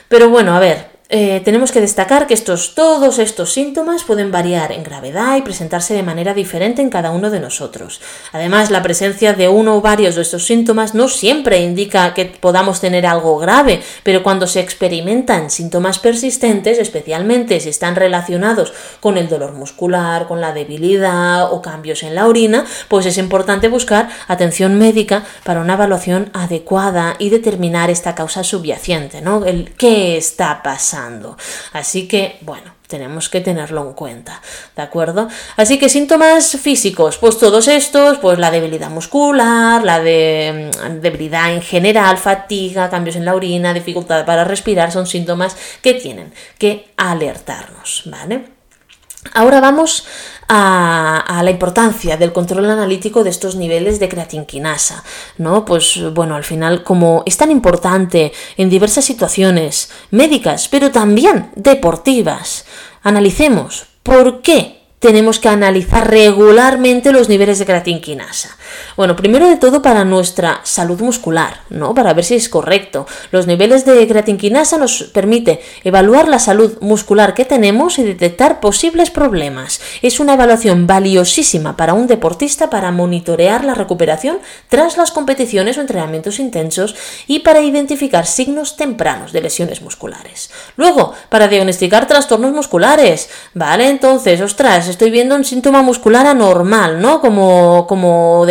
Pero bueno, a ver, eh, tenemos que destacar que estos, todos estos síntomas pueden variar en gravedad y presentarse de manera diferente en cada uno de nosotros. Además, la presencia de uno o varios de estos síntomas no siempre indica que podamos tener algo grave, pero cuando se experimentan síntomas persistentes, especialmente si están relacionados con el dolor muscular, con la debilidad o cambios en la orina, pues es importante buscar atención médica para una evaluación adecuada y determinar esta causa subyacente, ¿no? El qué está pasando Así que, bueno, tenemos que tenerlo en cuenta, ¿de acuerdo? Así que síntomas físicos, pues todos estos, pues la debilidad muscular, la mm, debilidad en general, fatiga, cambios en la orina, dificultad para respirar, son síntomas que tienen que alertarnos, ¿vale? Ahora vamos a, la importancia del control analítico de estos niveles de creatinquinasa, ¿no? Pues bueno, al final, como es tan importante en diversas situaciones médicas, pero también deportivas, analicemos por qué tenemos que analizar regularmente los niveles de creatinquinasa. Bueno, primero de todo para nuestra salud muscular, ¿no? Para ver si es correcto. Los niveles de creatinquinasa nos permite evaluar la salud muscular que tenemos y detectar posibles problemas. Es una evaluación valiosísima para un deportista para monitorear la recuperación tras las competiciones o entrenamientos intensos y para identificar signos tempranos de lesiones musculares. Luego, para diagnosticar trastornos musculares. Vale, entonces, ostras, estoy viendo un síntoma muscular anormal, ¿no? Como, como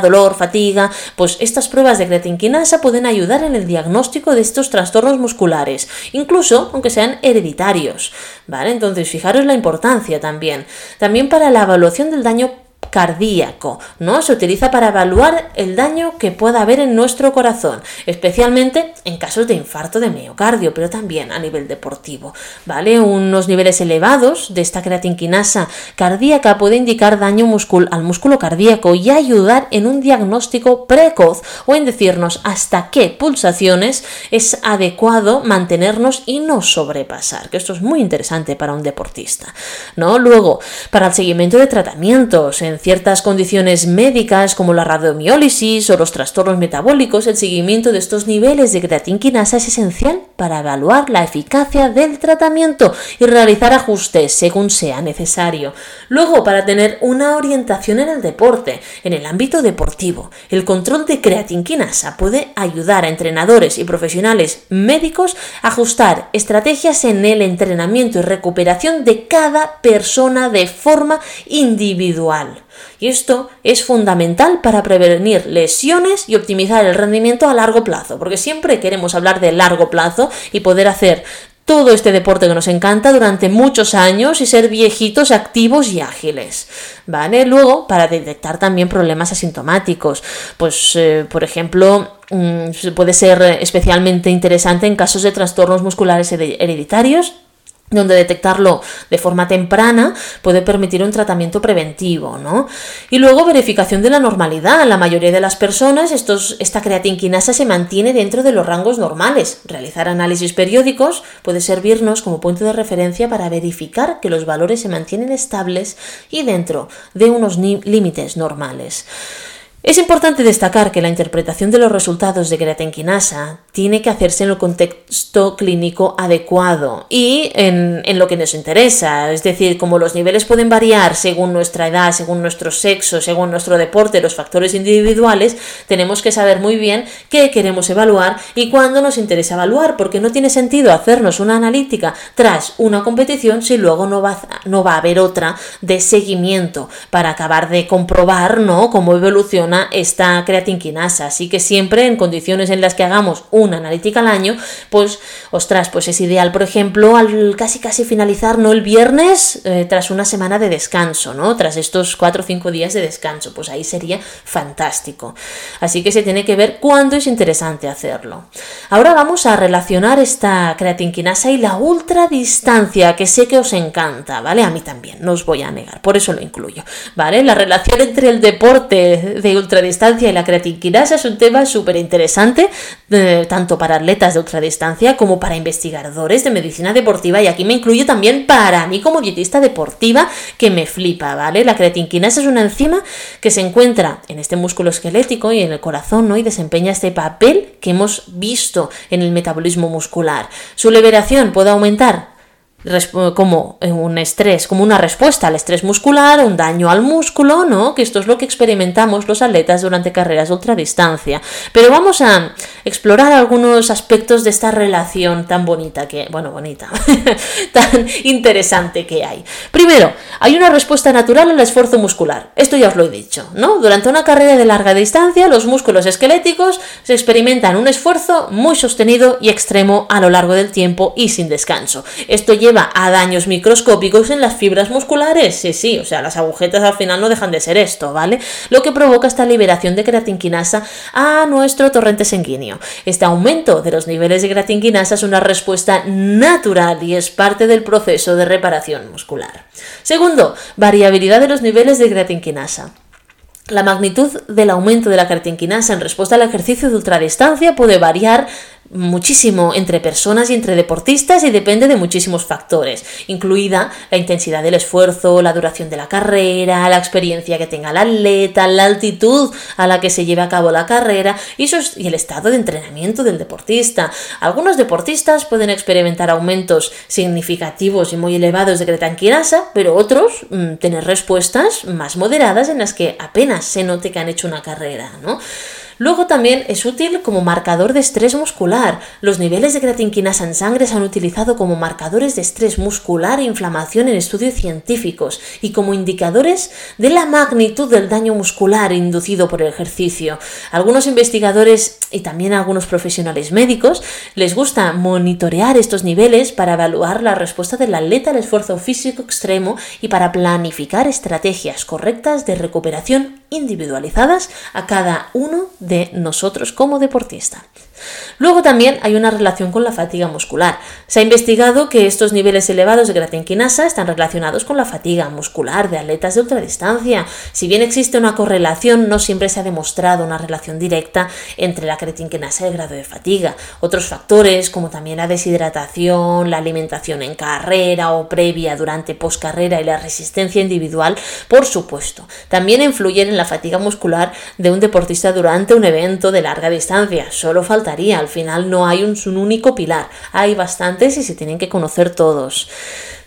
dolor, fatiga. Pues estas pruebas de creatinquinasa pueden ayudar en el diagnóstico de estos trastornos musculares, incluso aunque sean hereditarios. ¿Vale? Entonces, fijaros la importancia también. También para la evaluación del daño cardíaco, ¿no? Se utiliza para evaluar el daño que pueda haber en nuestro corazón, especialmente en casos de infarto de miocardio, pero también a nivel deportivo, ¿vale? Unos niveles elevados de esta creatinquinasa cardíaca puede indicar daño al músculo cardíaco y ayudar en un diagnóstico precoz o en decirnos hasta qué pulsaciones es adecuado mantenernos y no sobrepasar, que esto es muy interesante para un deportista, ¿no? Luego, para el seguimiento de tratamientos en ciertas condiciones médicas como la radiomiólisis o los trastornos metabólicos, el seguimiento de estos niveles de creatinquinasa es esencial para evaluar la eficacia del tratamiento y realizar ajustes según sea necesario. Luego, para tener una orientación en el deporte, en el ámbito deportivo, el control de creatinquinasa puede ayudar a entrenadores y profesionales médicos a ajustar estrategias en el entrenamiento y recuperación de cada persona de forma individual. Y esto es fundamental para prevenir lesiones y optimizar el rendimiento a largo plazo, porque siempre queremos hablar de largo plazo y poder hacer todo este deporte que nos encanta durante muchos años y ser viejitos activos y ágiles. ¿Vale? Luego, para detectar también problemas asintomáticos, pues, eh, por ejemplo, mm, puede ser especialmente interesante en casos de trastornos musculares hereditarios donde detectarlo de forma temprana puede permitir un tratamiento preventivo, ¿no? Y luego verificación de la normalidad. La mayoría de las personas esta creatinquinasa se mantiene dentro de los rangos normales. Realizar análisis periódicos puede servirnos como punto de referencia para verificar que los valores se mantienen estables y dentro de unos límites normales. Es importante destacar que la interpretación de los resultados de creatinquinasa tiene que hacerse en el contexto clínico adecuado y en, lo que nos interesa. Es decir, como los niveles pueden variar según nuestra edad, según nuestro sexo, según nuestro deporte, los factores individuales, tenemos que saber muy bien qué queremos evaluar y cuándo nos interesa evaluar, porque no tiene sentido hacernos una analítica tras una competición si luego no va, no va a haber otra de seguimiento para acabar de comprobar ¿no? cómo evoluciona esta creatinquinasa. Así que siempre en condiciones en las que hagamos una analítica al año, pues, ostras, pues es ideal, por ejemplo, al casi casi finalizar, ¿no? El viernes, eh, tras una semana de descanso, ¿no? Tras estos cuatro o cinco días de descanso, pues ahí sería fantástico. Así que se tiene que ver cuándo es interesante hacerlo. Ahora vamos a relacionar esta creatinquinasa y la ultradistancia, que sé que os encanta, ¿vale? A mí también, no os voy a negar, por eso lo incluyo, ¿vale? La relación entre el deporte de ultradistancia y la creatinquinasa es un tema súper interesante, eh, tanto para atletas de ultradistancia como para investigadores de medicina deportiva. Y aquí me incluyo también para mí como dietista deportiva, que me flipa, ¿vale? La creatinquinasa es una enzima que se encuentra en este músculo esquelético y en el corazón, ¿no? Y desempeña este papel que hemos visto en el metabolismo muscular. Su liberación puede aumentar como un estrés, como una respuesta al estrés muscular, un daño al músculo, ¿no? Que esto es lo que experimentamos los atletas durante carreras de ultradistancia. Pero vamos a explorar algunos aspectos de esta relación tan bonita que, bueno, bonita, [laughs] tan interesante que hay. Primero, hay una respuesta natural al esfuerzo muscular. Esto ya os lo he dicho, ¿no? Durante una carrera de larga distancia, los músculos esqueléticos se experimentan un esfuerzo muy sostenido y extremo a lo largo del tiempo y sin descanso. Esto lleva a daños microscópicos en las fibras musculares. Sí, sí, o sea, las agujetas al final no dejan de ser esto, ¿vale? Lo que provoca esta liberación de creatinquinasa a nuestro torrente sanguíneo. Este aumento de los niveles de creatinquinasa es una respuesta natural y es parte del proceso de reparación muscular. Segundo, variabilidad de los niveles de creatinquinasa. La magnitud del aumento de la creatinquinasa en respuesta al ejercicio de ultradistancia puede variar muchísimo entre personas y entre deportistas y depende de muchísimos factores, incluida la intensidad del esfuerzo, la duración de la carrera, la experiencia que tenga el atleta, la altitud a la que se lleve a cabo la carrera y, y el estado de entrenamiento del deportista. Algunos deportistas pueden experimentar aumentos significativos y muy elevados de creatinquinasa, pero otros mm, tener respuestas más moderadas en las que apenas se note que han hecho una carrera, ¿no? Luego también es útil como marcador de estrés muscular. Los niveles de creatinquinasa en sangre se han utilizado como marcadores de estrés muscular e inflamación en estudios científicos y como indicadores de la magnitud del daño muscular inducido por el ejercicio. Algunos investigadores y también algunos profesionales médicos les gusta monitorear estos niveles para evaluar la respuesta del atleta al esfuerzo físico extremo y para planificar estrategias correctas de recuperación individualizadas a cada uno de nosotros como deportista. Luego también hay una relación con la fatiga muscular. Se ha investigado que estos niveles elevados de creatinquinasa están relacionados con la fatiga muscular de atletas de ultradistancia. Si bien existe una correlación, no siempre se ha demostrado una relación directa entre la creatinquinasa y el grado de fatiga. Otros factores, como también la deshidratación, la alimentación en carrera o previa, durante, poscarrera y la resistencia individual, por supuesto, también influyen en la fatiga muscular de un deportista durante un evento de larga distancia. Solo falta al final no hay un, un único pilar, hay bastantes y se tienen que conocer todos.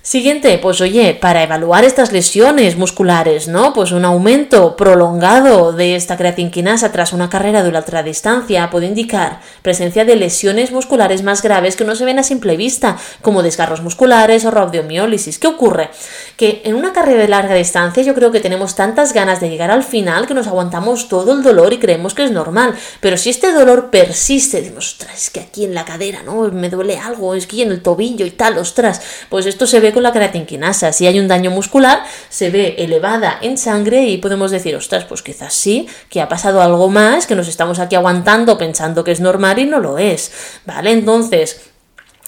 Siguiente, pues oye, para evaluar estas lesiones musculares, ¿no? Pues un aumento prolongado de esta creatinquinasa tras una carrera de ultradistancia puede indicar presencia de lesiones musculares más graves que no se ven a simple vista, como desgarros musculares o rabdomiólisis. ¿Qué ocurre? Que en una carrera de larga distancia yo creo que tenemos tantas ganas de llegar al final que nos aguantamos todo el dolor y creemos que es normal, pero si este dolor persiste, decimos, ostras, es que aquí en la cadera, ¿no? Me duele algo, es que en el tobillo y tal, ostras, pues esto se ve con la creatinquinasa. Si hay un daño muscular, se ve elevada en sangre y podemos decir, ostras, pues quizás sí, que ha pasado algo más, que nos estamos aquí aguantando pensando que es normal y no lo es. ¿Vale? Entonces,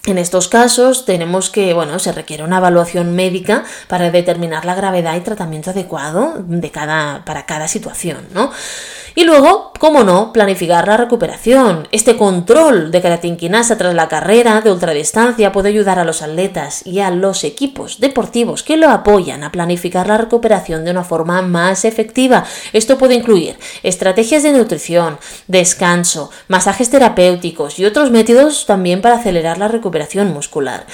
en estos casos tenemos que, bueno, se requiere una evaluación médica para determinar la gravedad y tratamiento adecuado de cada, para cada situación, ¿no? Y luego, cómo no, planificar la recuperación. Este control de creatinquinasa tras la carrera de ultradistancia puede ayudar a los atletas y a los equipos deportivos que lo apoyan a planificar la recuperación de una forma más efectiva. Esto puede incluir estrategias de nutrición, descanso, masajes terapéuticos y otros métodos también para acelerar la recuperación muscular.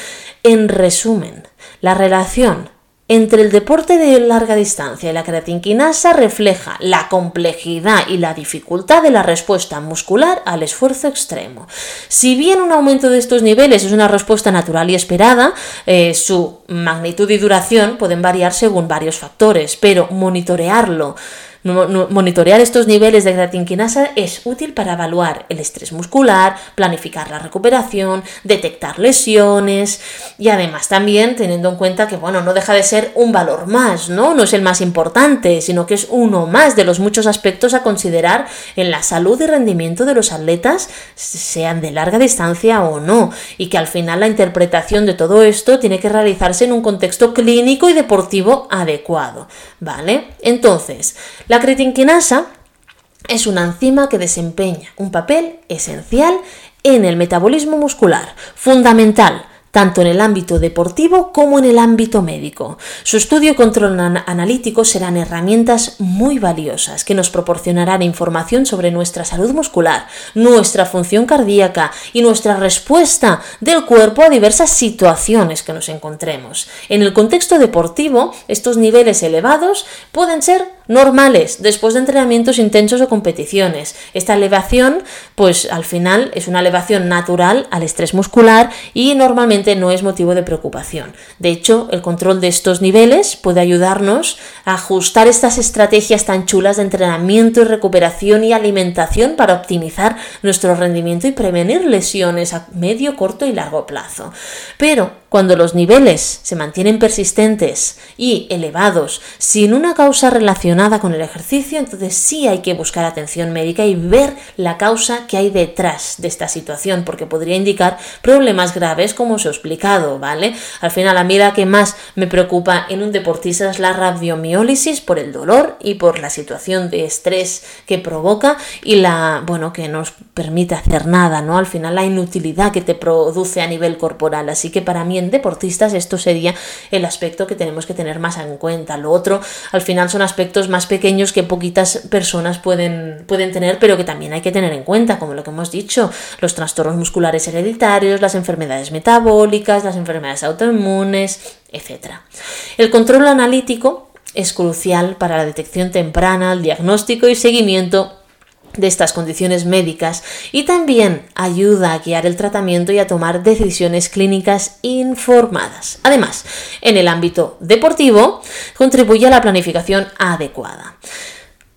En resumen, la relación entre el deporte de larga distancia y la creatinquinasa refleja la complejidad y la dificultad de la respuesta muscular al esfuerzo extremo. Si bien un aumento de estos niveles es una respuesta natural y esperada, eh, su magnitud y duración pueden variar según varios factores, pero monitorearlo Monitorear estos niveles de creatinquinasa es útil para evaluar el estrés muscular, planificar la recuperación, detectar lesiones y además también teniendo en cuenta que bueno, no deja de ser un valor más, ¿no? No es el más importante, sino que es uno más de los muchos aspectos a considerar en la salud y rendimiento de los atletas, sean de larga distancia o no, y que al final la interpretación de todo esto tiene que realizarse en un contexto clínico y deportivo adecuado, ¿vale? Entonces, la creatinquinasa es una enzima que desempeña un papel esencial en el metabolismo muscular, fundamental tanto en el ámbito deportivo como en el ámbito médico. Su estudio y control analítico serán herramientas muy valiosas que nos proporcionarán información sobre nuestra salud muscular, nuestra función cardíaca y nuestra respuesta del cuerpo a diversas situaciones que nos encontremos. En el contexto deportivo, estos niveles elevados pueden ser normales después de entrenamientos intensos o competiciones. Esta elevación, pues al final es una elevación natural al estrés muscular y normalmente no es motivo de preocupación. De hecho, el control de estos niveles puede ayudarnos a ajustar estas estrategias tan chulas de entrenamiento y recuperación y alimentación para optimizar nuestro rendimiento y prevenir lesiones a medio, corto y largo plazo. Pero cuando los niveles se mantienen persistentes y elevados sin una causa relacionada con el ejercicio, entonces sí hay que buscar atención médica y ver la causa que hay detrás de esta situación, porque podría indicar problemas graves como os he explicado, ¿vale? Al final, a mí la que más me preocupa en un deportista es la rabiomiólisis por el dolor y por la situación de estrés que provoca y la, bueno, que nos permite hacer nada, ¿no? Al final, la inutilidad que te produce a nivel corporal. Así que para mí deportistas, esto sería el aspecto que tenemos que tener más en cuenta. Lo otro, al final, son aspectos más pequeños que poquitas personas pueden, pueden tener, pero que también hay que tener en cuenta, como lo que hemos dicho, los trastornos musculares hereditarios, las enfermedades metabólicas, las enfermedades autoinmunes, etc. El control analítico es crucial para la detección temprana, el diagnóstico y seguimiento de estas condiciones médicas y también ayuda a guiar el tratamiento y a tomar decisiones clínicas informadas. Además, en el ámbito deportivo, contribuye a la planificación adecuada.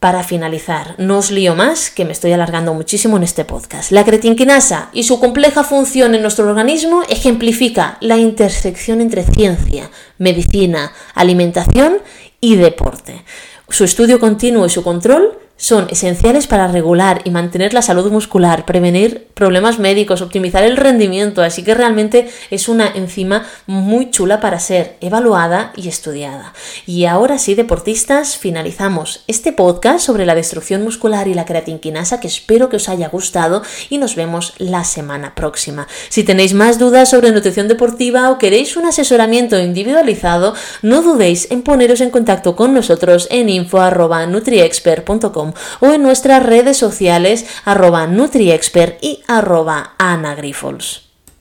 Para finalizar, no os lío más, que me estoy alargando muchísimo en este podcast. La cretinquinasa y su compleja función en nuestro organismo ejemplifica la intersección entre ciencia, medicina, alimentación y deporte. Su estudio continuo y su control son esenciales para regular y mantener la salud muscular, prevenir problemas médicos, optimizar el rendimiento, así que realmente es una enzima muy chula para ser evaluada y estudiada. Y ahora sí, deportistas, finalizamos este podcast sobre la destrucción muscular y la creatinquinasa que espero que os haya gustado y nos vemos la semana próxima. Si tenéis más dudas sobre nutrición deportiva o queréis un asesoramiento individualizado, no dudéis en poneros en contacto con nosotros en info.nutriexpert.com o en nuestras redes sociales arroba NutriExpert y arroba.